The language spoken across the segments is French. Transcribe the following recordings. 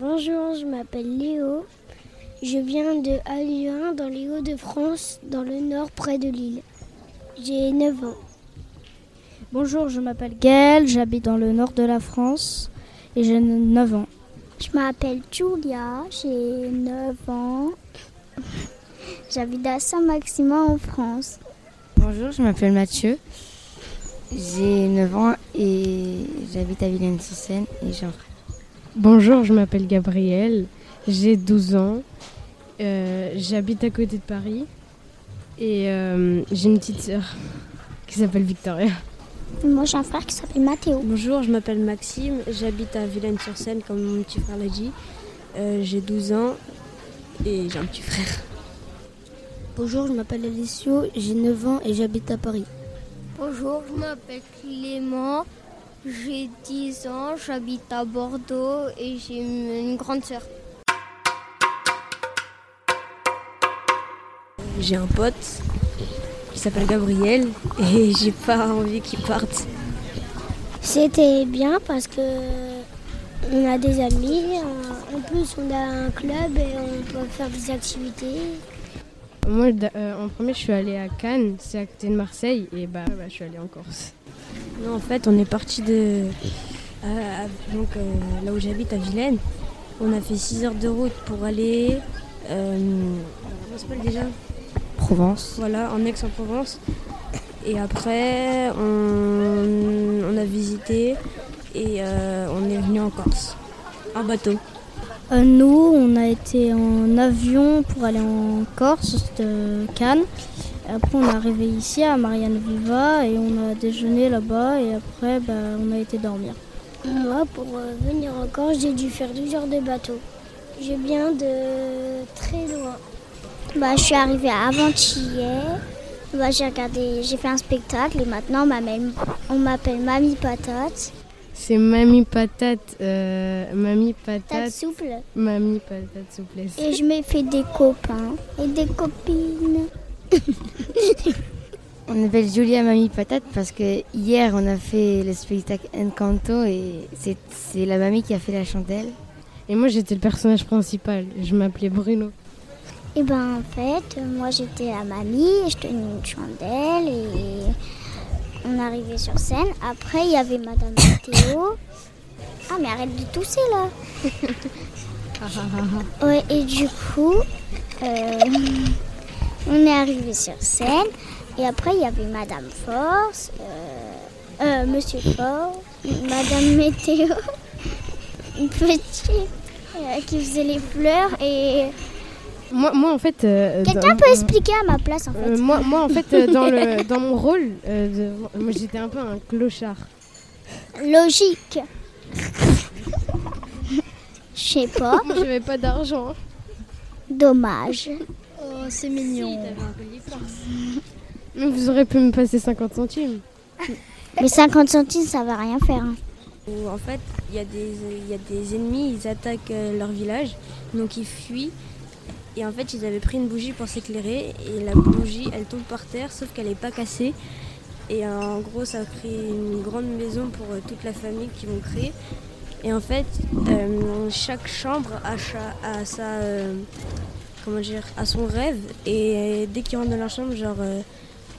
Bonjour, je m'appelle Léo. Je viens de Aluin, dans les Hauts-de-France, dans le nord, près de Lille. J'ai 9 ans. Bonjour, je m'appelle Gaëlle, j'habite dans le nord de la France et j'ai 9 ans. Je m'appelle Julia, j'ai 9 ans. J'habite à Saint-Maximin en France. Bonjour, je m'appelle Mathieu. J'ai 9 ans et j'habite à Villaine-sur-Seine et j'ai un frère. Bonjour, je m'appelle Gabriel, j'ai 12 ans. Euh, j'habite à côté de Paris et euh, j'ai une petite sœur qui s'appelle Victoria. Moi j'ai un frère qui s'appelle Mathéo. Bonjour, je m'appelle Maxime, j'habite à Villaine-sur-Seine comme mon petit frère l'a dit. Euh, j'ai 12 ans et j'ai un petit frère. Bonjour, je m'appelle Alessio, j'ai 9 ans et j'habite à Paris. Bonjour, je m'appelle Clément, j'ai 10 ans, j'habite à Bordeaux et j'ai une grande sœur. J'ai un pote qui s'appelle Gabriel et j'ai pas envie qu'il parte. C'était bien parce que on a des amis, en plus on a un club et on peut faire des activités. Moi, euh, en premier, je suis allée à Cannes, c'est à côté de Marseille, et bah, bah, je suis allée en Corse. Non, en fait, on est parti de donc euh, là où j'habite à Vilaine. On a fait 6 heures de route pour aller. Euh, comment s'appelle déjà? Provence. Voilà, en Aix-en-Provence. Et après, on, on, a visité et on est venu en Corse, en bateau. Euh, nous, on a été en avion pour aller en Corse, de Cannes. Après, on est arrivé ici à Marianne Viva et on a déjeuné là-bas et après, bah, on a été dormir. Moi, pour euh, venir en Corse, j'ai dû faire 12 heures de bateau. Je viens de très loin. Bah, je suis arrivée avant-hier. Bah, j'ai regardé, j'ai fait un spectacle et maintenant on m'appelle Mamie Patate. C'est Mamie Patate, euh, Mamie Patate. Patate souple. Mamie Patate souplesse. Et je me fais des copains et des copines. on appelle Julia Mamie Patate parce que hier on a fait le spectacle Encanto et c'est la mamie qui a fait la chandelle. Et moi j'étais le personnage principal, je m'appelais Bruno. Et ben en fait, moi j'étais la mamie, je tenais une chandelle et on arrivait sur scène. Après, il y avait Madame Théo. Ah, mais arrête de tousser là. ouais, et du coup, euh, on est arrivé sur scène. Et après, il y avait Madame Force, euh, euh, Monsieur Force, Madame Météo, une petite qui faisait les fleurs et moi, moi, en fait. Euh, Quelqu'un peut expliquer à ma place, en fait. Euh, moi, moi, en fait, euh, dans, le, dans mon rôle, moi, j'étais un peu un clochard. Logique. Je sais pas. Moi, j'avais pas d'argent. Dommage. Oh, c'est mignon. Mais vous aurez pu me passer 50 centimes. Mais 50 centimes, ça va rien faire. Hein. En fait, il y, a des ennemis, ils attaquent leur village, donc ils fuient. Et en fait, ils avaient pris une bougie pour s'éclairer et la bougie, elle tombe par terre, sauf qu'elle n'est pas cassée. Et euh, en gros, ça crée une grande maison pour euh, toute la famille qui vont créer. Et en fait, euh, chaque chambre a, sa, comment dire, a son rêve. Et dès qu'ils rentrent dans leur chambre, genre,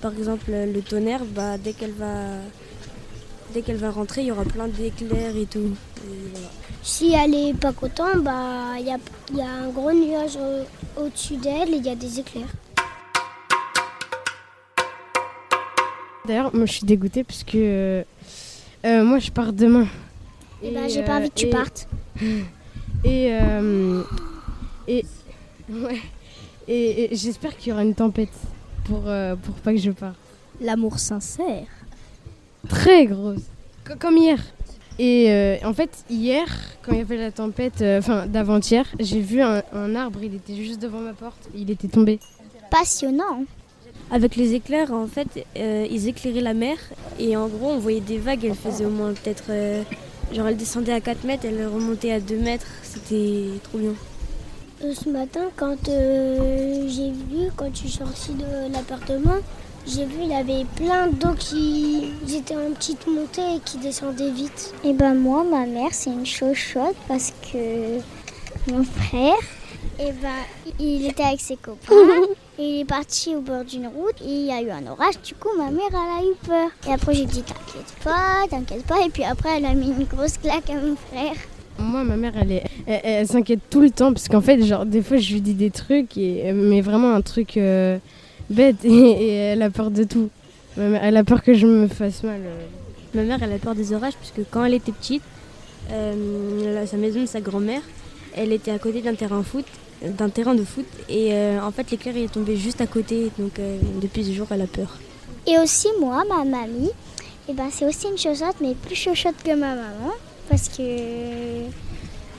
par exemple, le tonnerre, bah, dès qu'elle va, dès qu'elle va rentrer, il y aura plein d'éclairs et tout. Si elle est pas contente, bah il y a, y a, un gros nuage au-dessus d'elle et il y a des éclairs. D'ailleurs, moi je suis dégoûtée parce que euh, euh, moi je pars demain. Et, bah j'ai pas envie que tu partes. Et euh, et ouais. Et, et j'espère qu'il y aura une tempête pour pour pas que je parte. L'amour sincère. Très grosse. Comme hier. Et euh, en fait, hier, quand il y avait la tempête, euh, enfin d'avant-hier, j'ai vu un, arbre, il était juste devant ma porte, il était tombé. Passionnant. Avec les éclairs, en fait, euh, ils éclairaient la mer et en gros, on voyait des vagues, elles faisaient au moins peut-être. genre, elles descendaient à 4 mètres, elles remontaient à 2 mètres, c'était trop bien. Ce matin, quand j'ai vu, quand je suis sortie de l'appartement, j'ai vu, il y avait plein d'eau qui étaient en petite montée et qui descendaient vite. Et ben moi, ma mère, c'est une chochotte parce que mon frère, et ben, il était avec ses copains. et il est parti au bord d'une route et il y a eu un orage. Du coup, ma mère, elle a eu peur. Et après, j'ai dit T'inquiète pas, t'inquiète pas. Et puis après, elle a mis une grosse claque à mon frère. Moi, ma mère, elle, est, elle, elle s'inquiète tout le temps parce qu'en fait, genre, des fois, je lui dis des trucs, et, mais vraiment un truc euh, bête, et, et elle a peur de tout. Elle a peur que je me fasse mal. euh. Ma mère, elle a peur des orages puisque quand elle était petite, euh, sa maison de sa grand-mère, elle était à côté d'un terrain foot, d'un terrain de foot, et euh, en fait l'éclair il est tombé juste à côté, donc euh, depuis ce jour elle a peur. Et aussi, moi, ma mamie, et ben, c'est aussi une chochotte, mais plus chochotte que ma maman. Parce que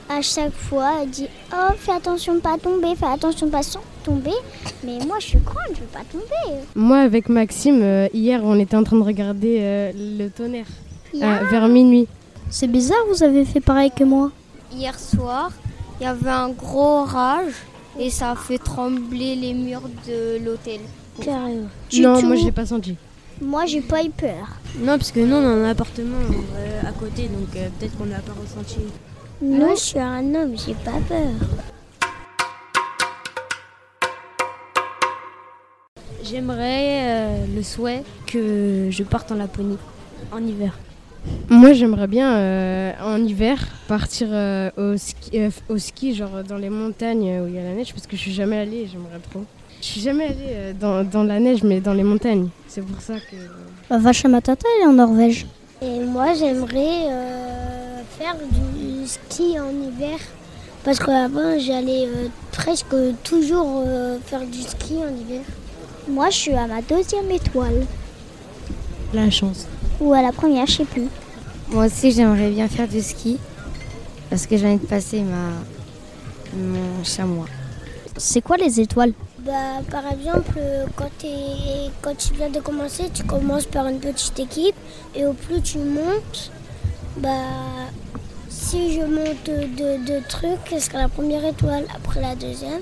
à chaque fois, elle dit Oh, fais attention de pas tomber, fais attention de pas tomber. Mais moi, je suis grande, je veux pas tomber. Moi, avec Maxime, euh, hier, on était en train de regarder euh, le tonnerre Yeah. euh, vers minuit. C'est bizarre, vous avez fait pareil que moi. Hier soir, il y avait un gros orage et ça a fait trembler les murs de l'hôtel. Carrément. Non, tout. moi, je l'ai pas senti. Moi, j'ai pas eu peur. Non, parce que nous on a un appartement euh, à côté, donc euh, peut-être qu'on n'a pas ressenti. Non, je suis un homme, j'ai pas peur. J'aimerais euh, le souhait que je parte en Laponie en hiver. Moi, j'aimerais bien euh, en hiver partir euh, au, ski, euh, au ski, genre dans les montagnes où il y a la neige, parce que je suis jamais allée et j'aimerais trop. Je suis jamais allée euh, dans, dans la neige, mais dans les montagnes. C'est pour ça que. Bah, Vachamatata, elle est en Norvège. Et moi, j'aimerais euh, faire du ski en hiver. Parce qu'avant, j'allais euh, presque toujours euh, faire du ski en hiver. Moi, je suis à ma deuxième étoile. La chance. Ou à la première, je sais plus. Moi aussi, j'aimerais bien faire du ski parce que j'ai envie de passer ma, mon chamois. C'est quoi les étoiles? Bah, par exemple, euh, quand, quand tu viens de commencer, tu commences par une petite équipe. Et au plus tu montes, bah, si je monte de deux trucs, ce sera la première étoile, après la deuxième,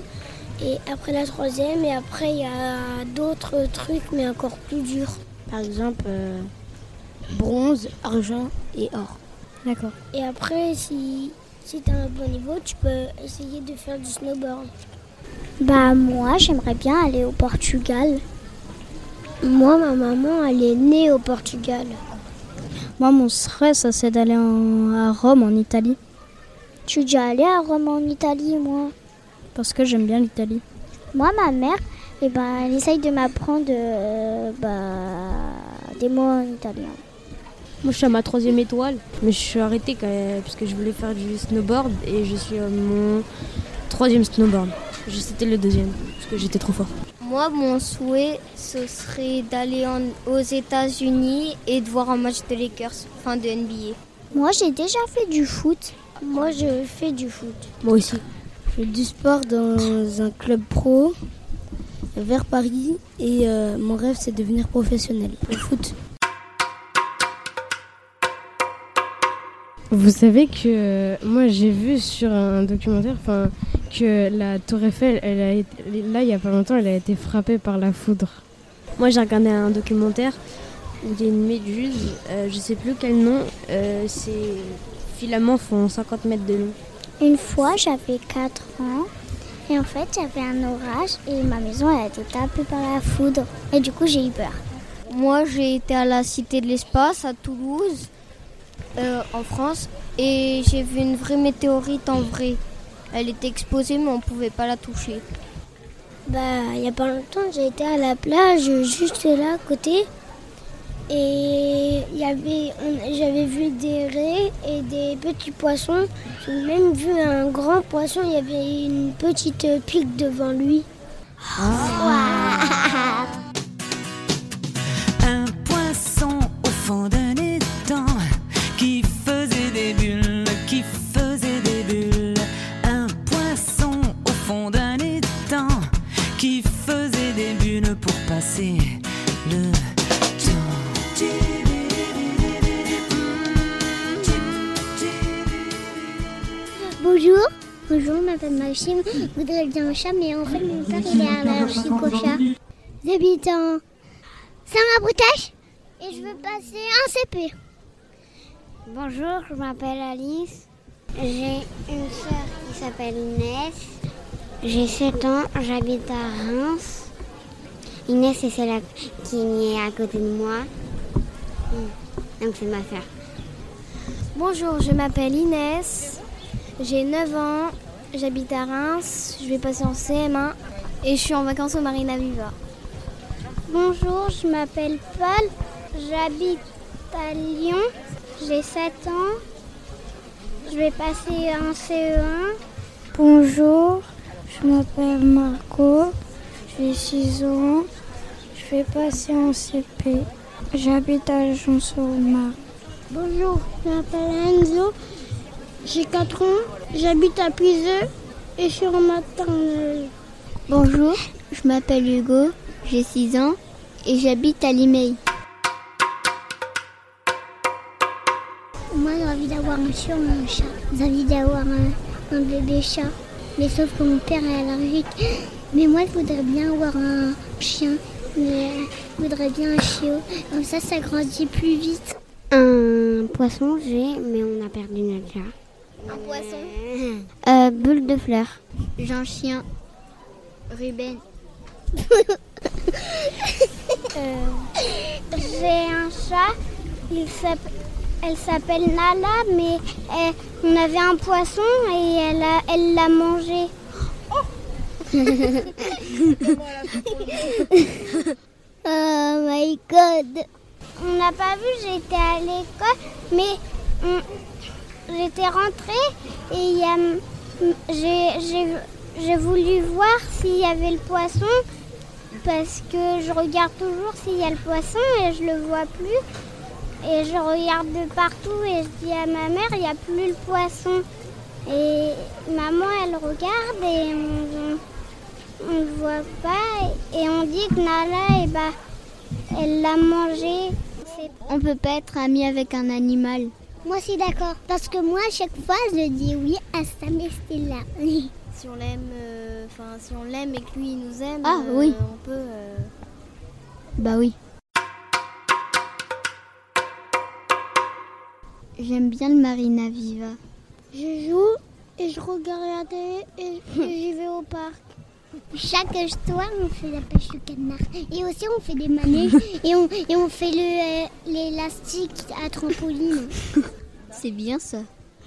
et après la troisième, et après il y a d'autres trucs, mais encore plus durs. Par exemple, euh, bronze, argent et or. D'accord. Et après, si, si tu as un bon niveau, tu peux essayer de faire du snowboard. Bah, moi, j'aimerais bien aller au Portugal. Moi, ma maman, elle est née au Portugal. Moi, mon stress, ça, c'est d'aller en- à Rome, en Italie. Je suis déjà allée à Rome en Italie, moi. Parce que j'aime bien l'Italie. Moi, ma mère, eh ben, elle essaye de m'apprendre euh, bah, des mots en italien. Moi je suis à ma troisième étoile, mais je suis arrêtée quand même, parce que je voulais faire du snowboard et je suis à mon troisième snowboard. Je- C'était le deuxième, parce que j'étais trop fort. Moi, mon souhait, ce serait d'aller en- aux États-Unis et de voir un match de Lakers, fin de NBA. Moi, j'ai déjà fait du foot. Moi, je fais du foot. Moi aussi. Je fais du sport dans un club pro vers Paris et euh, mon rêve c'est de devenir professionnel au foot. Vous savez que euh, moi j'ai vu sur un documentaire enfin, que la Tour Eiffel, elle a été, là il y a pas longtemps, elle a été frappée par la foudre. Moi j'ai regardé un documentaire où il y a une méduse, euh, je sais plus quel nom, euh, ses filaments font 50 mètres de long. Une fois, j'avais 4 ans. Et en fait, j'avais un orage et ma maison elle a été tapée par la foudre. Et du coup, j'ai eu peur. Moi, j'ai été à la Cité de l'Espace à Toulouse, euh, en France, et j'ai vu une vraie météorite en vrai. Elle était exposée, mais on pouvait pas la toucher. Bah, il y a pas longtemps, j'ai été à la plage, juste là à côté. Et il y avait, on- j'avais vu des raies et des petits poissons. J'ai même vu un grand poisson, il y avait une petite pique devant lui. Un poisson au fond d'un Bonjour, je m'appelle Maxime. Je voudrais bien un chat, mais en fait, mon père il est allergique au chat. J'habite en Saint-Mabroutache et je veux passer un CP. Bonjour, je m'appelle Alice. J'ai une sœur qui s'appelle Inès. J'ai 7 ans, j'habite à Reims. Inès, c'est celle qui est à côté de moi. Mm. Donc c'est ma sœur. Bonjour, je m'appelle Inès, j'ai 9 ans, j'habite à Reims, je vais passer en CM1 et je suis en vacances au Marina Viva. Bonjour, je m'appelle Paul, j'habite à Lyon, j'ai 7 ans, je vais passer en CE1. Bonjour, je m'appelle Marco, j'ai 6 ans, je vais passer en CP. J'habite à Jean-sur-Marne. Bonjour, je m'appelle Enzo, j'ai 4 ans, j'habite à Puiseux et je suis en maternelle. Bonjour, je m'appelle Hugo, j'ai 6 ans et j'habite à Limeil. Moi j'ai envie d'avoir un chien ou un chat. J'ai envie d'avoir un, un bébé chat. Mais sauf que mon père est allergique. Mais moi je voudrais bien avoir un chien. Mais je voudrais bien un chiot. Comme ça ça grandit plus vite. Un poisson j'ai, mais on a perdu notre chat. Un poisson Euh, bulle de fleurs. J'ai un chien. Ruben. J'ai un chat. Il s'appelle- elle s'appelle Nala, mais elle- on avait un poisson et elle a- elle l'a mangé. oh my god. On n'a pas vu, j'étais à l'école, mais on- j'étais rentrée et j'ai- voulu voir s'il y avait le poisson parce que je regarde toujours s'il y a le poisson et je le vois plus. Et je regarde de partout et je dis à ma mère, il n'y a plus le poisson. Et maman, elle regarde et on ne voit pas. Et on dit que Nala, eh ben, elle l'a mangé. On peut pas être ami avec un animal. Moi, suis d'accord. Parce que moi, à chaque fois, je dis oui à Sam et Stella. Si on l'aime, euh, enfin si on l'aime et que lui il nous aime, Ah, euh, oui. on peut. euh, Bah oui. J'aime bien le Marina Viva. Je joue et je regarde la télé et j'y vais au parc. Chaque soir, on fait la pêche au canard. Et aussi, on fait des manèges et on, et on fait le, euh, l'élastique à trampoline. C'est bien ça.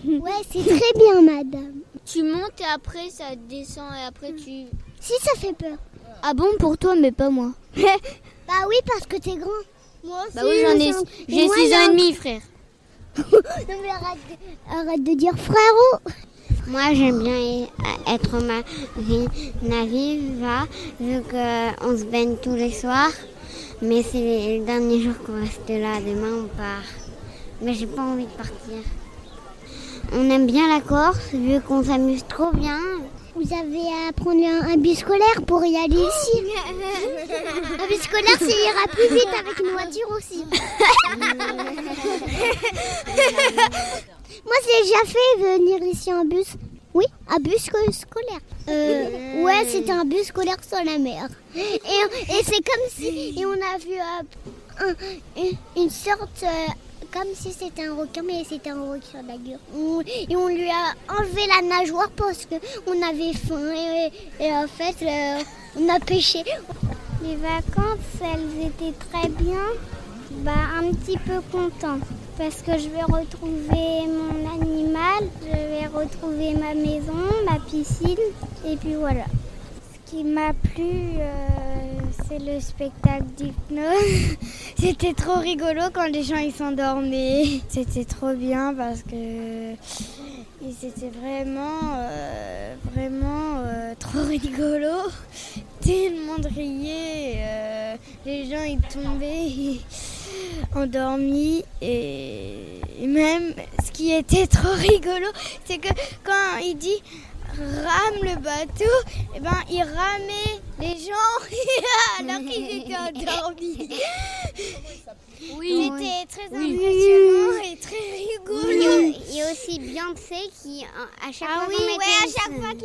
Ouais, c'est très bien, madame. Tu montes et après ça descend et après tu... Si, ça fait peur. Ah bon pour toi mais pas moi. Bah oui, parce que t'es grand. Moi aussi. Bah oui j'en ai... J'ai 6 ans et demi frère. Non, mais arrête de, arrête de dire frérot. Moi, j'aime bien être au Marina Viva, vu qu'on se baigne tous les soirs. Mais c'est le dernier jour qu'on reste là. Demain, on part. Mais j'ai pas envie de partir. On aime bien la Corse, vu qu'on s'amuse trop bien. Vous avez à prendre un, un bus scolaire pour y aller ici. un bus scolaire, ça ira plus vite avec une voiture aussi. Moi, j'ai déjà fait venir ici en bus. Oui, un bus sco- scolaire. Euh, ouais, c'était un bus scolaire sur la mer. Et, et c'est comme si et on a vu euh, un- une, une sorte, euh, comme si c'était un requin, mais c'était un requin. On- Et on lui a enlevé la nageoire parce qu'on avait faim. Et, et en fait, euh, on a pêché. Les vacances, elles étaient très bien. Bah, un petit peu content parce que je vais retrouver mon animal, je vais retrouver ma maison, ma piscine et puis voilà. Ce qui m'a plu, euh, c'est le spectacle d'hypnose. C'était trop rigolo quand les gens ils s'endormaient. C'était trop bien parce que c'était vraiment, euh, vraiment euh, trop rigolo. Tout le monde riait, les gens ils tombaient endormis et même ce qui était trop rigolo, c'est que quand il dit rame le bateau, et ben il ramait les gens alors qu'ils étaient endormis. Oui. C'était très Oui. impressionnant et très rigolo. Il y a aussi Beyoncé qui à chaque Ah fois oui, ouais,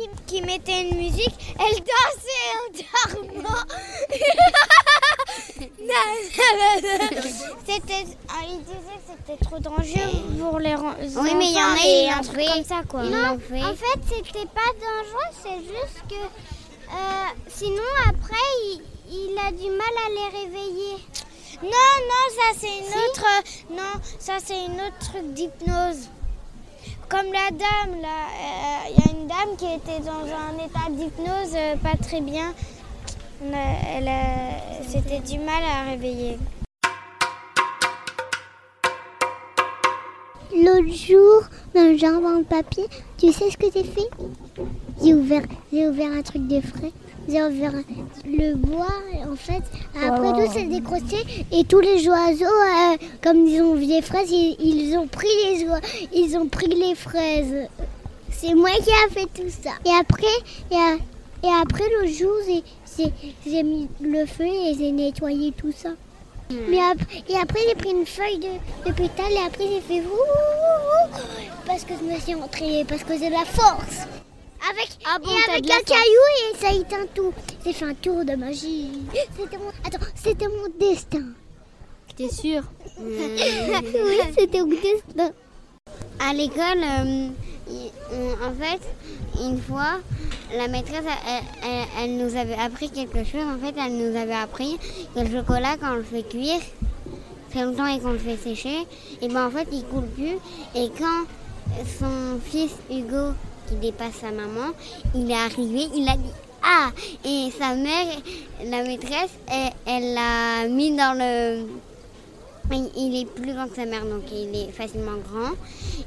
une- qu'il mettait une musique, elle dansait en dormant. C'était, ah, il disait que c'était trop dangereux pour les Oui, mais il y en a, l'ont truc fait. comme ça quoi. Fait. En fait, c'était pas dangereux, c'est juste que euh, sinon après il, il a du mal à les réveiller. Non, non, ça c'est une autre, non, ça c'est une autre truc d'hypnose. Comme la dame là, euh, il y a une dame qui était dans un état d'hypnose euh, pas très bien. Elle, c'était du mal à réveiller. L'autre jour, dans le jardin de papier, tu sais ce que j'ai fait? J'ai ouvert, j'ai ouvert un truc de frais. Le bois, en fait. Après tout, c'est décroché. Et tous les oiseaux, euh, comme ils ont vu les fraises, ils, ils ont pris les ils ont pris les fraises. C'est moi qui a fait tout ça. Et après, et, a- et après le jour, j'ai- mis le feu et j'ai nettoyé tout ça. Mais ap- et après, j'ai pris une feuille de, de pétale et après, j'ai fait ouh, ouh, ouh, parce que je me suis entraînée, parce que j'ai de la force. Avec, Ah bon, et avec un caillou et ça éteint tout. J'ai fait un tour de magie. C'était mon, attends, c'était mon destin. T'es sûr oui, c'était mon destin. À l'école, euh, on- en fait, une fois, la maîtresse, elle, elle- elle nous avait appris quelque chose. En fait, elle nous avait appris que le chocolat, quand on le fait cuire très longtemps et qu'on le fait sécher, et ben en fait, il coule plus. Et quand son fils Hugo, qui dépasse sa maman, il est arrivé, il a dit ah Et sa mère, la maîtresse, elle l'a mis dans le il est plus grand que sa mère, donc il est facilement grand.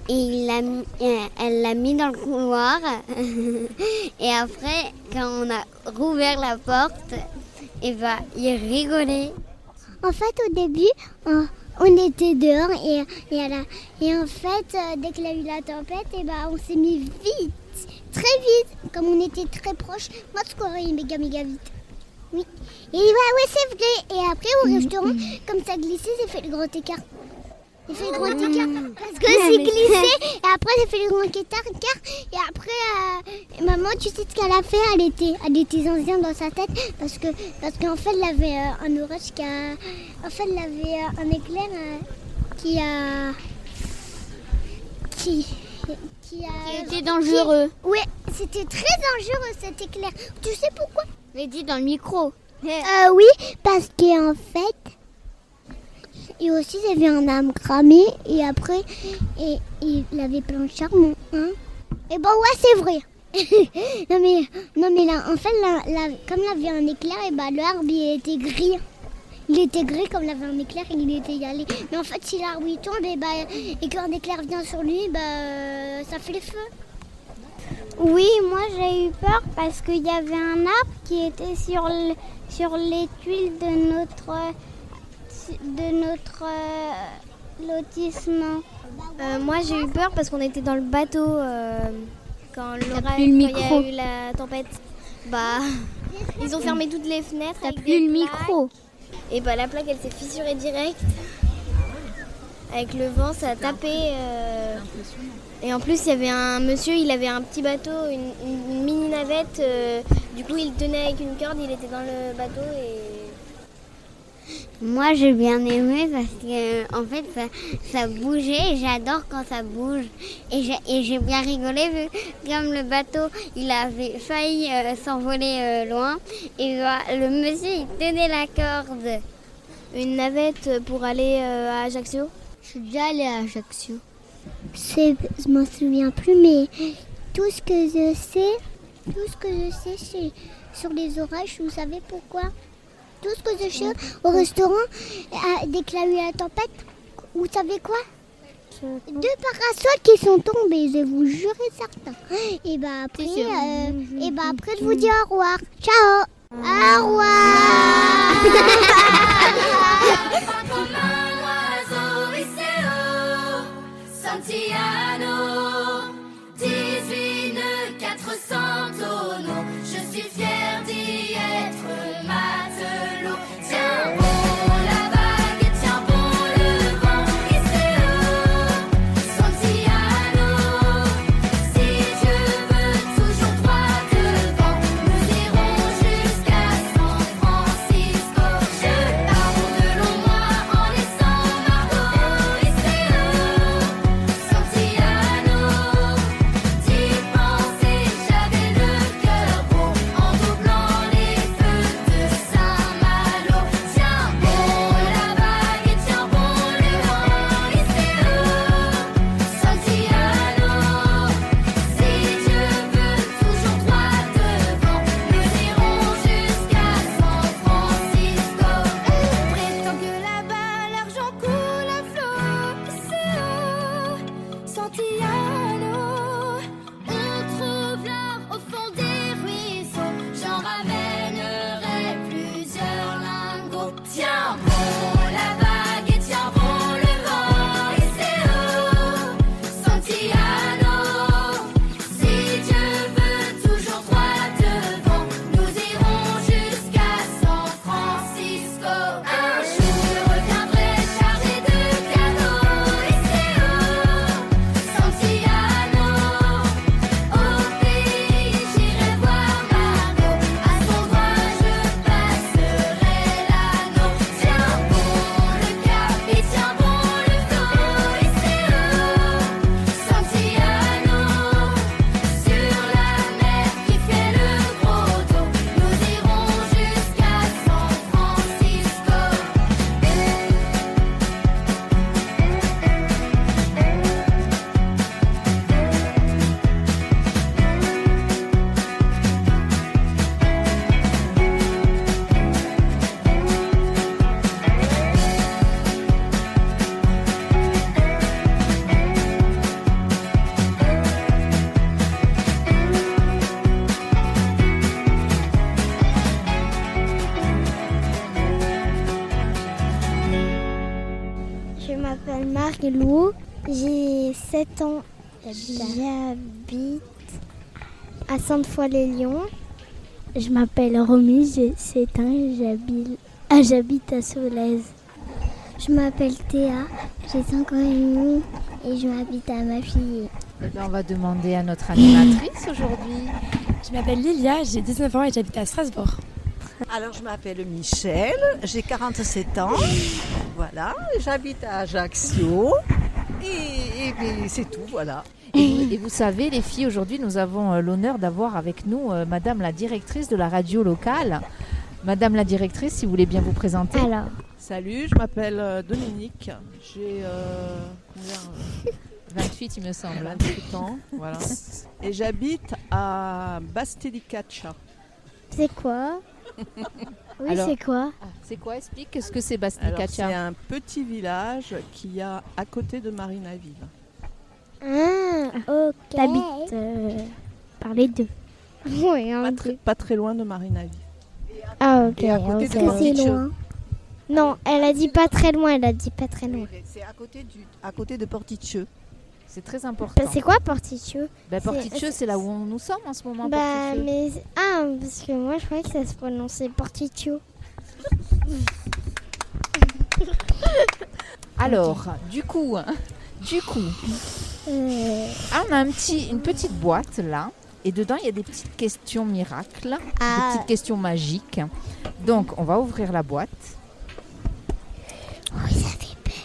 Et il euh, elle l'a mis dans le couloir. et après, quand on a rouvert la porte, et ben, il rigolait. En fait, au début, on, on était dehors et, et, à la- et en fait, euh, dès qu'il y a eu la tempête, et ben, on s'est mis vite, très vite, comme on était très proche. Moi, je courais méga, méga vite. Oui. Et bah, ouais, c'est vrai. Et après, au restaurant, comme ça glissait, j'ai fait le grand écart. J'ai fait le grand écart parce que c'est glissé. Et après, j'ai fait le grand écart. Et après, euh, maman, tu sais ce qu'elle a fait? Elle était, elle était ancienne dans sa tête parce que parce qu'en fait, elle avait euh, un orage qui a. En fait, elle avait euh, un éclair qui a. Qui. Qui, a, Qui était dangereux. qui- Ouais, c'était très dangereux cet éclair. Tu sais pourquoi? Mais dis dans le micro. euh, oui, parce qu'en fait, et aussi j'avais un âme cramé et après, et, il avait plein de charbon. Hein et ben ouais, c'est vrai. non mais, non mais là, en fait, là, comme il avait un éclair, et ben l'arbre il était gris. Il était gris comme il avait un éclair et il était allé. Mais en fait, si l'arbre il tombe et, ben, et éclair vient sur lui, bah, ça fait le feu. Oui, moi j'ai eu peur parce qu'il y avait un arbre qui était sur, sur les tuiles de notre, de notre euh, lotissement. Euh, moi j'ai eu peur parce qu'on était dans le bateau euh, quand plus le quand il y micro. a eu la tempête. Bah, ils ont fermé toutes les fenêtres. T'as plus le micro. Et bah la plaque elle s'est fissurée direct. Avec le vent ça a tapé. Et en plus il y avait un monsieur, il avait un petit bateau, une, une mini navette. euh, Du coup il tenait avec une corde, il était dans le bateau et Moi j'ai bien aimé parce que en fait ça, ça bougeait et j'adore quand ça bouge. Et j'ai, bien rigolé vu comme le bateau il avait failli euh, s'envoler euh, loin. Et le monsieur il tenait la corde. une navette pour aller euh, à Ajaccio? Je suis déjà allée à Ajaccio. Je m'en souviens plus, mais tout ce que je sais, tout ce que je sais, c'est sur les orages. Vous savez pourquoi? Tout ce que je sais au restaurant, euh, dès qu'il y a eu la tempête, vous savez quoi? Deux parasols qui sont tombés, je vous jure et certain. Et bah après, euh, et bah après, je vous dis au revoir. Ciao. Au revoir. 7 ans, j'habite à Sainte-Foy-les-Lyons. Je m'appelle Romy, j'ai 7 ans, j'habite ah, j'habite à Solèze. Je m'appelle Théa, j'ai 5 ans et demi et je m'habite à ma fille. Eh on va demander à notre animatrice aujourd'hui. Je m'appelle Lilia, j'ai 19 ans et j'habite à Strasbourg. Alors, je m'appelle Michel, j'ai 47 ans. Voilà, j'habite à Ajaccio. Et, c'est tout, voilà. Et vous, et vous savez, les filles, aujourd'hui, nous avons euh, l'honneur d'avoir avec nous euh, Madame la directrice de la radio locale. Madame la directrice, si vous voulez bien vous présenter. Alors, Salut, je m'appelle euh, Dominique. J'ai euh, combien, euh, 28, il me semble. 28 ans, voilà. Et j'habite à Bastelicaccia. c'est quoi? Oui, Alors- c'est quoi Ah, c'est quoi Explique, qu'est-ce que c'est Alors, c'est un petit village qu'il y a à côté de Marinaville. Ah, ok. T'habites euh, par les deux. Oui, Pas très, peu. pas très loin de Marinaville. Ah, ok. Et à côté ok. de C'est loin. Non, elle a dit pas très loin, elle a dit pas très loin. C'est à côté, du, à côté de Porticcio. C'est très important. Bah, c'est quoi Porticcio Ben, c'est- Porticcio, c'est là où on- nous sommes en ce moment. Bah, mais. Ah, parce que moi je croyais que ça se prononçait Porticcio. Alors, du coup, du coup, Euh, ah, on a un petit, une petite boîte là. Et dedans, il y a des petites questions miracles, Ah. des petites questions magiques. Donc, on va ouvrir la boîte.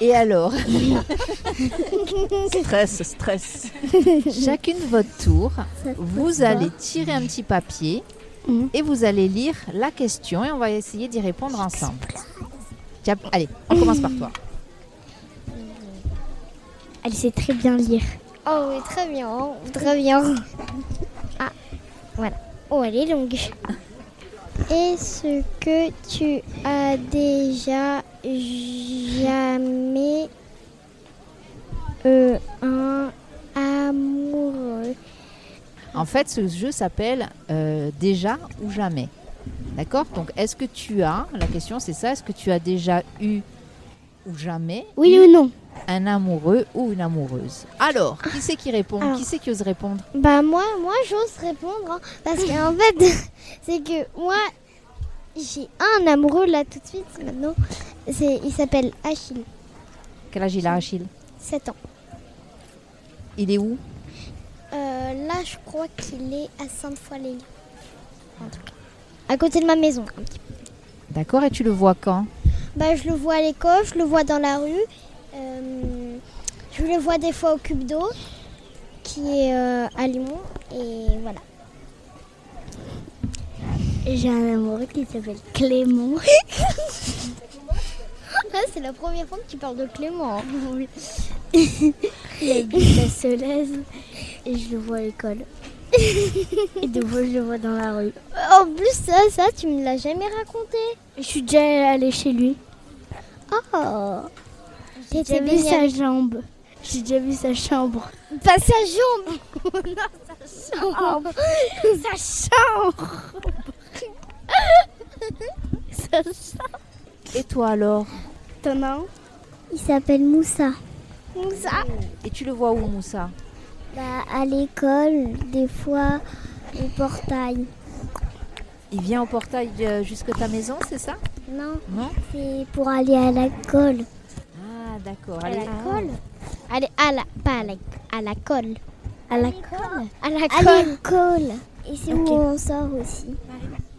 Et alors, Stress, stress. chacune votre tour, vous allez tirer un petit papier Mhm. et vous allez lire la question et on va essayer d'y répondre ensemble. Tiens, allez, on commence par toi. Elle sait très bien lire. Oh oui, très bien, très bien. Ah, voilà. Oh, elle est longue. Est-ce que tu as déjà jamais euh, un amoureux? En fait, ce jeu s'appelle euh, Déjà ou jamais. D'accord? Donc, est-ce que tu as, la question c'est ça, est-ce que tu as déjà eu ou jamais Oui eu ou non? Un amoureux ou une amoureuse Alors, qui c'est qui répond? Alors. Qui c'est qui ose répondre? Bah moi, moi j'ose répondre hein, parce qu'en fait, c'est que moi j'ai un amoureux là tout de suite maintenant. C'est, il s'appelle Achille, Quel âge il a, Achille? 7 ans. Il est où? Euh, là, je crois qu'il est à Sainte-Foy-les-Lyons. En tout cas. À côté de ma maison. un petit peu. D'accord, et tu le vois quand? Bah, je le vois à l'école, je le vois dans la rue. Je le vois des fois au cube d'eau, qui est euh, à Lyon. Et voilà. J'ai un amoureux qui s'appelle Clément. Ah, c'est la première fois que tu parles de Clément. hein. Oui. Il habite à Solèze et je le vois à l'école. Et de fois, je le vois dans la rue. En plus, ça, ça, tu me l'as jamais raconté. Je suis déjà allée chez lui. Oh J'ai T'étais baigné sa jambe. J'ai déjà vu sa chambre. Pas sa jambe Sa chambre. sa chambre. sa chambre. Et toi alors? T'en as un? Il s'appelle Moussa. Moussa? Et tu le vois où, Moussa? Bah, À l'école, des fois, au portail. Il vient au portail euh, jusque ta maison, c'est ça? Non, Non? C'est pour aller à l'école. Ah, d'accord. À l'école Allez, à la, pas à la, à la colle. À la colle À la À colle. l'école. Et c'est où on sort aussi.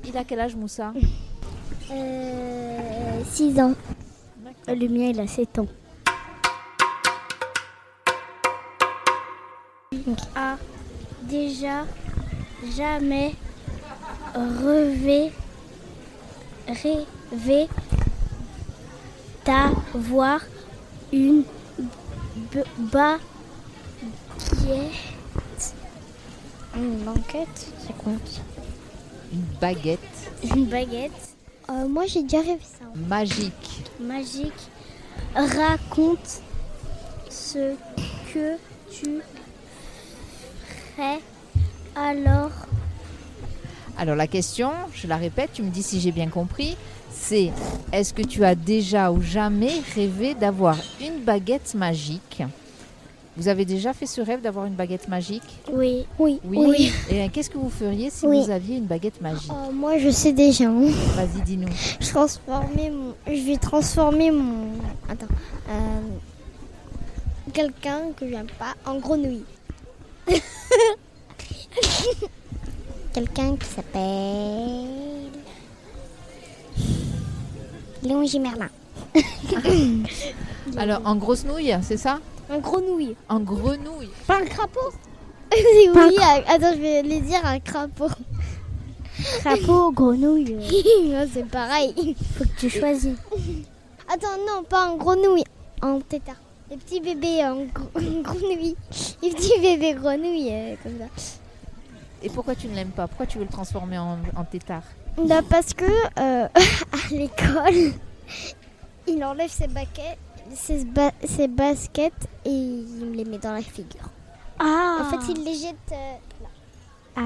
Il a quel âge, Moussa Euh, 6 ans. Le mien, il a 7 ans. A déjà jamais rêvé, rêvé d'avoir une baguette. Une banquette, c'est quoi Une baguette Une baguette Euh, Moi, j'ai déjà rêvé ça. magique. magique. Raconte ce que tu ferais alors Alors la question, je la répète, tu me dis si j'ai bien compris, c'est est-ce que tu as déjà ou jamais rêvé d'avoir une baguette magique? Vous avez déjà fait ce rêve d'avoir une baguette magique? Oui. Oui. Oui. Et qu'est-ce que vous feriez si Oui. vous aviez une baguette magique? Oh, moi, je sais déjà. hein. Vas-y, dis-nous. Je transformer mon. Je vais transformer mon. Attends. euh, Quelqu'un que j'aime pas en grenouille. Quelqu'un qui s'appelle. Léon Gimerlin. Alors en grosse nouille, c'est ça? Un grenouille. En grenouille. Pas un crapaud? Pas Oui, un un- attends, je vais les dire un crapaud. Crapaud, grenouille. Ouais, c'est pareil. Faut que tu choisis. Attends, non, pas en grenouille, en tétard. Les petits bébés en gr- en grenouille. Les petits bébés grenouilles, euh, comme ça. Et pourquoi tu ne l'aimes pas? Pourquoi tu veux le transformer en, en tétard? Bah, parce que euh, à l'école, il enlève ses, baquettes, ses, ba- ses baskets et il me les met dans la figure. Ah. En fait, il les jette euh, là. Ah.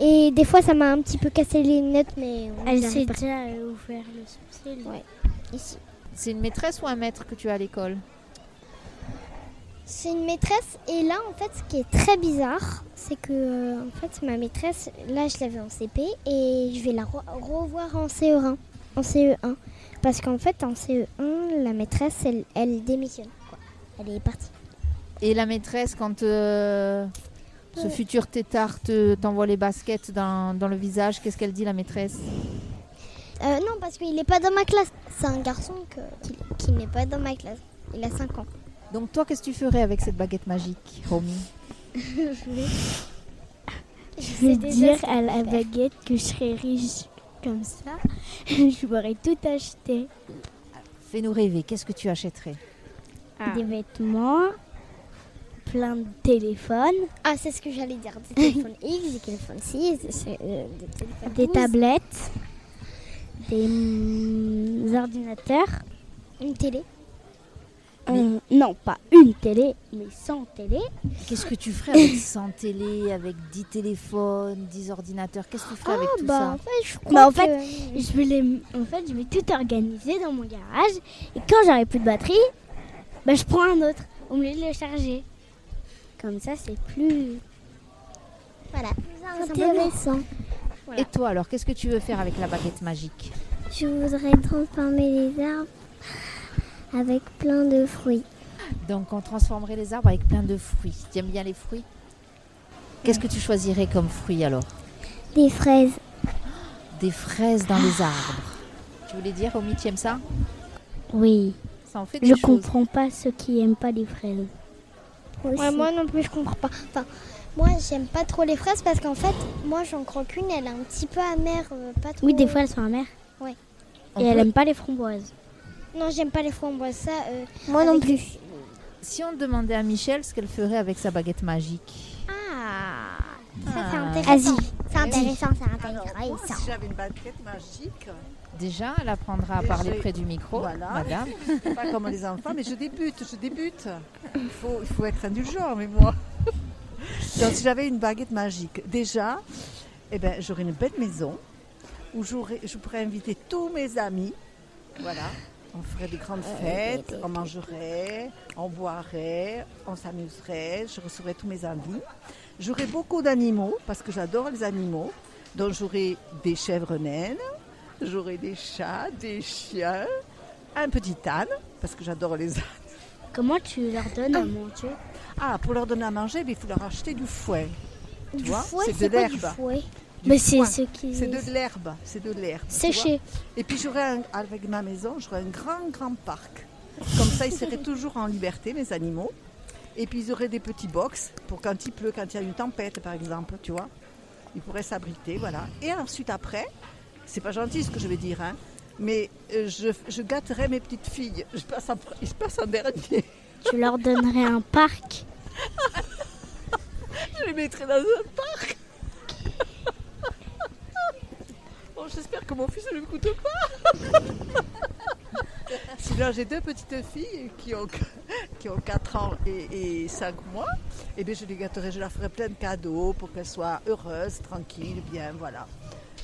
Et des fois, ça m'a un petit peu cassé les lunettes, mais on Elle s'est déjà euh, ouvert le sourcil. Ouais, ici. C'est une maîtresse ou un maître que tu as à l'école? C'est une maîtresse et là en fait ce qui est très bizarre c'est que euh, en fait ma maîtresse là je l'avais en CP et je vais la re- revoir en CE1 en CE1 parce qu'en fait en CE1 la maîtresse elle, elle démissionne quoi. Elle est partie. Et la maîtresse, quand euh, ce futur tétard te- t'envoie les baskets dans, dans le visage, qu'est-ce qu'elle dit la maîtresse? Euh, non parce qu'il n'est pas dans ma classe. C'est un garçon que- qui, qui n'est pas dans ma classe. Il a 5 ans. Donc toi, qu'est-ce que tu ferais avec cette baguette magique, Romy Je vais dire à la baguette que je serais riche comme ça. je pourrais tout acheter. Fais-nous rêver, qu'est-ce que tu achèterais Des vêtements, plein de téléphones, Ah c'est ce que j'allais dire. Des téléphones X, des téléphones 6, des, des téléphones des 12, tablettes, des mm, ordinateurs. Une télé. Non, pas une télé, mais 100 télé. Qu'est-ce que tu ferais avec 100 télé, avec 10 téléphones, 10 ordinateurs? Qu'est-ce que tu ferais avec tout bah, ça? en fait, je crois Bah, en que- fait, je vais les, en fait, je vais tout organiser dans mon garage. Et quand j'aurai plus de batterie, bah, je prends un autre au lieu de le charger. Comme ça, c'est plus. Voilà. Intéressant. Et toi alors, qu'est-ce que tu veux faire avec la baguette magique? Je voudrais transformer les arbres avec plein de fruits. Donc on transformerait les arbres avec plein de fruits. Tu aimes bien les fruits? Qu'est-ce que tu choisirais comme fruits alors? Des fraises. Des fraises dans les arbres. Tu voulais dire, Romy, tu aimes ça? Oui. Ça en fait des Je choses. comprends pas ceux qui aiment pas les fraises. Ouais, moi non plus, je comprends pas. Enfin, moi, j'aime pas trop les fraises parce qu'en fait, moi, j'en croque une, elle est un petit peu amère, euh, pas trop. Oui, des fois elles sont amères. Ouais. On Et elle peut- aime pas les framboises. Non, j'aime pas les framboises, ça. euh, Moi non plus. Si on demandait à Michel ce qu'elle ferait avec sa baguette magique. Ah, ça c'est Ah. intéressant. Vas-y. C'est intéressant, c'est Alors, moi, intéressant. si j'avais une baguette magique, Déjà, elle apprendra à parler près du micro, Voilà. madame. pas comme les enfants, mais je débute, je débute. Il faut, il faut être indulgent, mais moi. Donc, si j'avais une baguette magique, déjà, eh ben, j'aurais une belle maison où je pourrais inviter tous mes amis. Voilà. On ferait des grandes fêtes, on mangerait, on boirait, on s'amuserait, je recevrais tous mes amis. J'aurais beaucoup d'animaux, parce que j'adore les animaux. Donc j'aurais des chèvres naines, j'aurais des chats, des chiens, un petit âne, parce que j'adore les ânes. Comment tu leur donnes à manger? Ah, pour leur donner à manger, mais il faut leur acheter du fouet. Tu Du vois fouet, C'est de l'herbe. Mais c'est ce qui. C'est de l'herbe, c'est de l'herbe. Séché. Et puis j'aurais un- avec ma maison, j'aurais un grand grand parc. Comme ça, ils seraient toujours en liberté, mes animaux. Et puis ils auraient des petits box pour quand il pleut, quand il y a une tempête, par exemple, tu vois. Ils pourraient s'abriter, voilà. Et ensuite après, c'est pas gentil ce que je vais dire, hein, mais euh, je, je gâterais mes petites filles. Je passe en, je passe en dernier. Tu leur donnerais un parc. Je les mettrais dans un parc. Bon, j'espère que mon fils ne m'écoute pas. Sinon, j'ai deux petites filles qui ont, qui ont 4 4 ans et, 5 mois, et bien je les gâterai, je leur ferai plein de cadeaux pour qu'elles soient heureuses, tranquilles, bien, voilà.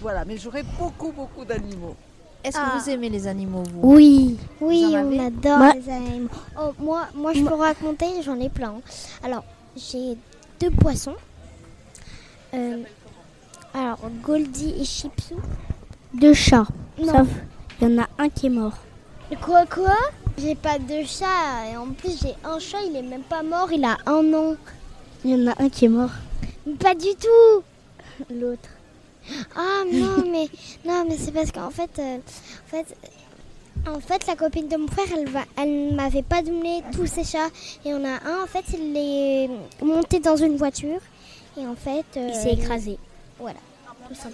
Voilà, mais j'aurai beaucoup, beaucoup d'animaux. Est-ce que Ah. vous aimez les animaux, vous? Oui, Vous oui, on adore Moi- les animaux. Oh, moi, moi, je peux raconter, j'en ai plein. Alors, j'ai deux poissons. Euh, alors, Goldie et Chipsou. Deux chats. Non. Sauf, il y en a un qui est mort. Quoi, quoi? J'ai pas de chat. Et en plus, j'ai un chat, il est même pas mort, il a un an. Il y en a un qui est mort. Mais Pas du tout L'autre. Ah non, mais, non, mais c'est parce qu'en fait, euh, en fait, en fait, la copine de mon frère, elle, va, elle m'avait pas donné tous ses chats. Et on a un, en fait, il est monté dans une voiture. Et en fait... Il euh, s'est écrasé. Voilà.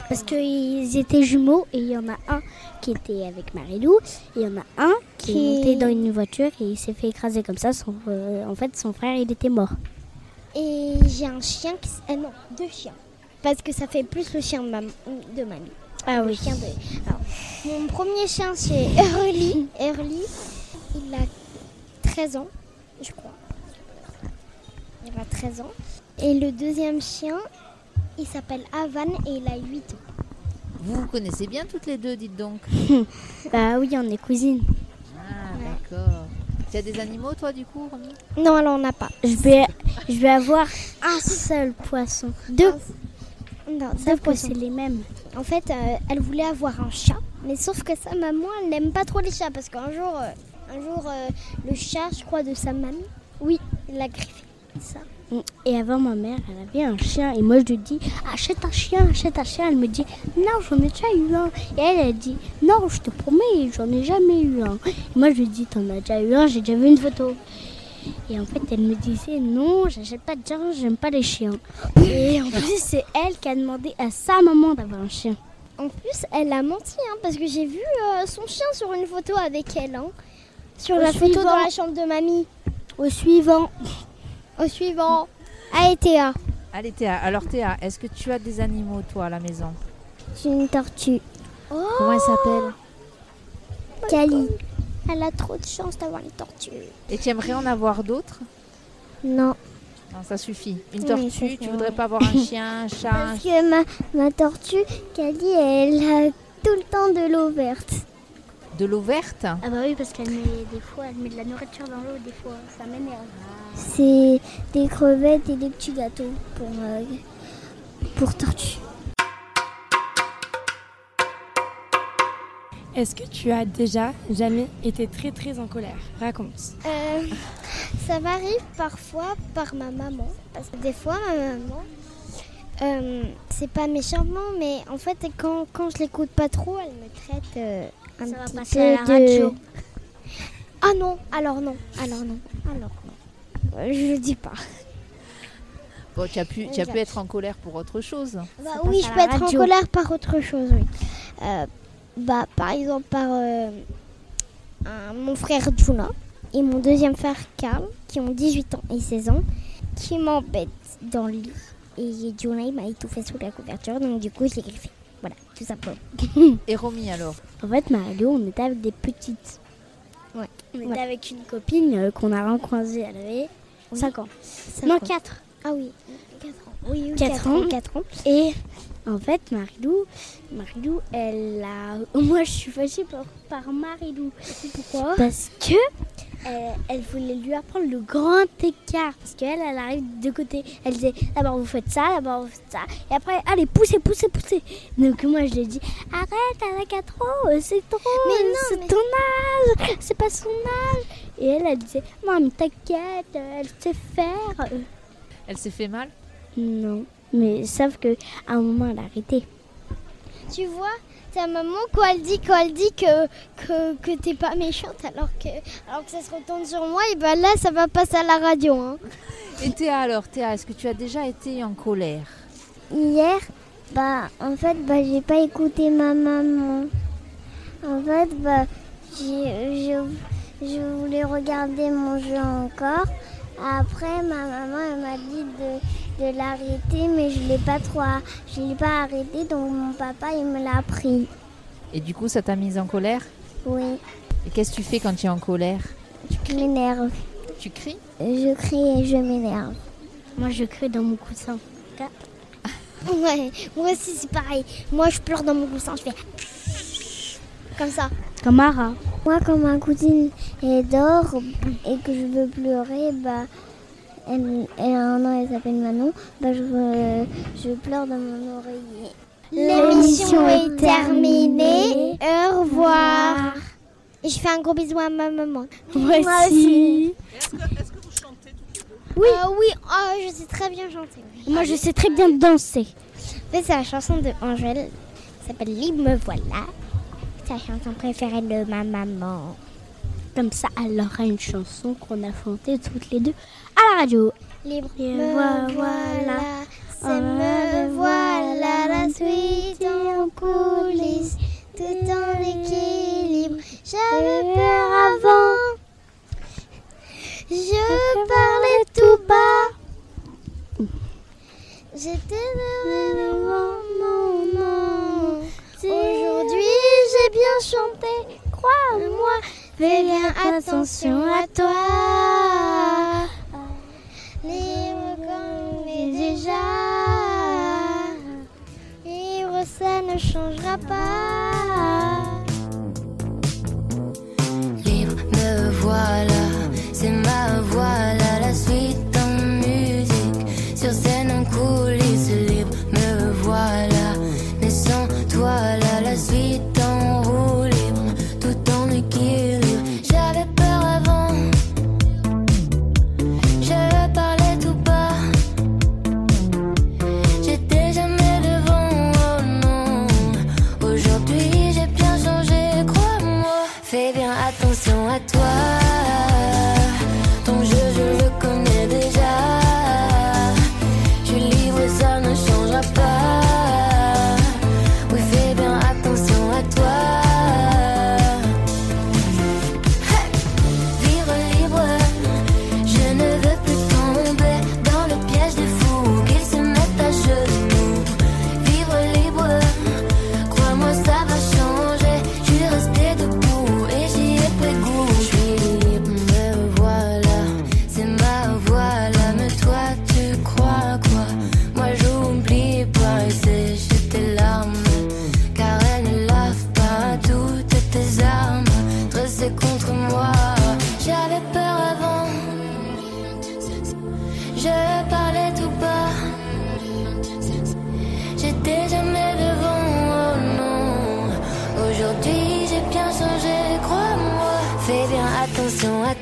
Parce qu'ils étaient jumeaux et il y en a un qui était avec Marilou et il y en a un qui, Qui- est monté dans une voiture et il s'est fait écraser comme ça. Son- euh, en fait, son frère, il était mort. Et j'ai un chien qui... ah non, deux chiens. Parce que ça fait plus le chien de, mam- de mamie. Ah Le oui. chien de... Alors, mon premier chien, c'est Early. Early, il a 13 ans, je crois. Il a 13 ans. Et le deuxième chien, il s'appelle Avan et il a 8 ans. Vous vous connaissez bien toutes les deux, dites donc. bah oui, on est cousines. Ah, d'accord. Tu as des animaux, toi, du coup, Romy? Non, alors on n'a pas. Je vais, je vais avoir un seul poisson. Deux. Non, Sauf deux poissons. c'est les mêmes. En fait, euh, elle voulait avoir un chat, mais sauf que sa maman, elle n'aime pas trop les chats parce qu'un jour, euh, un jour, euh, le chat, je crois, de sa mamie, oui, il l'a griffé. Ça. Et avant, ma mère, elle avait un chien. Et moi, je lui dis, achète un chien, achète un chien. Elle me dit, non, j'en ai déjà eu un. Et elle, elle dit, non, je te promets, j'en ai jamais eu un. Et moi, je lui dis, t'en as déjà eu un, j'ai déjà vu une photo. Et en fait, elle me disait, non, j'achète pas de chien, j'aime pas les chiens. Et en plus, c'est elle qui a demandé à sa maman d'avoir un chien. En plus, elle a menti, hein, parce que j'ai vu euh, son chien sur une photo avec elle. hein. Sur Au la photo dans la chambre de mamie. Au suivant. Au suivant. Allez, Théa. Allez, Théa. Alors, Théa, est-ce que tu as des animaux, toi, à la maison? J'ai une tortue. Comment elle s'appelle? Cali. Elle a trop de chance d'avoir une tortue. Et tu aimerais en avoir d'autres? Non. Non, ça suffit. Une Oui, tortue, ça tu voudrais pas avoir un chien, un chat Parce que ma, ma tortue, Cali, elle a tout le temps de l'eau verte. De l'eau verte Ah bah oui, parce qu'elle met des fois, elle met de la nourriture dans l'eau, des fois, ça m'énerve. C'est des crevettes et des petits gâteaux pour, euh, pour tortue. Est-ce que tu as déjà jamais été très très en colère? Raconte. Euh, ça m'arrive parfois par ma maman. Parce que des fois, ma maman, euh, c'est pas méchamment, mais en fait, quand, quand je l'écoute pas trop, elle me traite euh, un Ça va petit passer peu à la de- radio. Ah non, alors non, alors non, alors non. Euh, Je le dis pas. Bon, tu as pu, tu as pu être en colère pour autre chose. Bah oui, je peux être radio. en colère par autre chose, oui. Euh, bah, par exemple, par euh, un- mon frère Juna et mon deuxième frère Karl, qui ont 18 ans et 16 ans, qui m'embêtent dans le lit. Et Juna, il m'a étouffé sous la couverture, donc du coup, je l'ai griffé. Voilà, tout simplement. Et Romy, alors? En fait, Mario, on était avec des petites. Ouais. On était Ouais. avec une copine euh, qu'on a rencontrée, elle avait 5 ans. non, 4. Ah oui, 4 ans. Oui, oui, 4 quatre ans. 4 ans. Et en fait, Marilou, Marilou, elle a. Moi, je suis fâchée par, par Marilou. Pourquoi? Parce que euh, elle voulait lui apprendre le grand écart. Parce qu'elle, elle arrive de côté. Elle disait d'abord vous faites ça, d'abord vous faites ça. Et après, allez, poussez, poussez, poussez. Donc moi, je lui ai dit arrête, elle a 4 ans, euh, c'est trop. Mais non, c'est mais- ton âge, c'est pas son âge. Et elle, elle disait non, mais t'inquiète, euh, elle sait faire. Euh, Elle s'est fait mal? Non, mais sauf que à un moment, elle a arrêté. Tu vois, ta maman, quand elle dit, quand elle dit que, que, que t'es pas méchante, alors que, alors que ça se retourne sur moi, et ben là, ça va passer à la radio. Hein. Et Théa, alors, Théa, est-ce que tu as déjà été en colère? Hier, bah, en fait, bah, j'ai pas écouté ma maman. En fait, bah, je, je voulais regarder mon jeu encore. Après, ma maman elle m'a dit de, de l'arrêter, mais je l'ai pas trop, a- je l'ai pas arrêté, donc mon papa il me l'a pris. Et du coup, ça t'a mise en colère? Oui, Et qu'est-ce que tu fais quand tu es en colère? Je m'énerve. Tu cries? Je crie et je m'énerve. Moi, je crie dans mon coussin. Ouais, moi aussi c'est pareil. Moi je pleure dans mon coussin, je fais comme ça. Comme Mara. Moi quand ma cousine elle dort et que je veux pleurer, bah elle, elle a un an, elle s'appelle Manon, bah je, euh, je pleure dans mon oreiller. L'émission est terminée. Au revoir. Et je fais un gros bisou à ma maman. Moi aussi. Oui. oui, oh, je sais très bien chanter. Moi, je sais très bien danser. C'est la chanson de Angèle. Ça s'appelle Libre me voilà. C'est la chanson préférée de ma maman. Comme ça, elle aura une chanson qu'on a chantée toutes les deux à la radio. Libre me voilà. C'est me voilà la suite en coulisses, tout en équilibre. J'avais peur avant. Je parlais tout bas. J'étais devant mon nom. Aujourd'hui, j'ai bien chanté, crois-moi. Fais bien attention à toi. Libre comme est déjà. Libre, ça ne changera pas. Libre, me voilà, je parlais tout bas. J'étais jamais devant, oh non. Aujourd'hui j'ai bien changé, crois-moi. Fais bien attention à